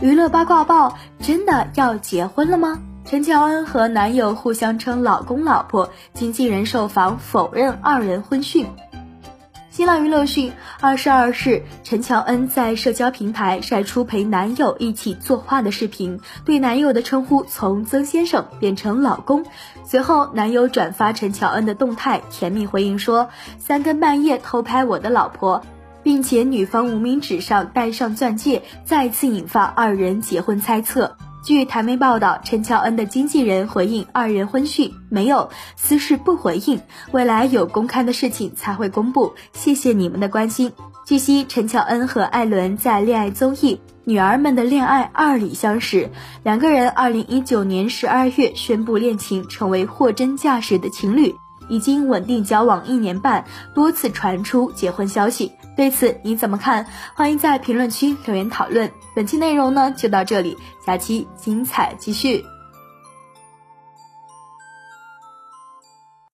娱乐八卦报真的要结婚了吗？陈乔恩和男友互相称老公老婆，经纪人受访否认二人婚讯。新浪娱乐讯，二十二日，陈乔恩在社交平台晒出陪男友一起作画的视频，对男友的称呼从曾先生变成老公。随后，男友转发陈乔恩的动态，甜蜜回应说：“三更半夜偷拍我的老婆。”并且女方无名指上戴上钻戒，再次引发二人结婚猜测。据台媒报道，陈乔恩的经纪人回应二人婚讯没有私事不回应，未来有公开的事情才会公布。谢谢你们的关心。据悉，陈乔恩和艾伦在恋爱综艺《女儿们的恋爱二》里相识，两个人二零一九年十二月宣布恋情，成为货真价实的情侣。已经稳定交往一年半，多次传出结婚消息。对此你怎么看？欢迎在评论区留言讨论。本期内容呢就到这里，下期精彩继续。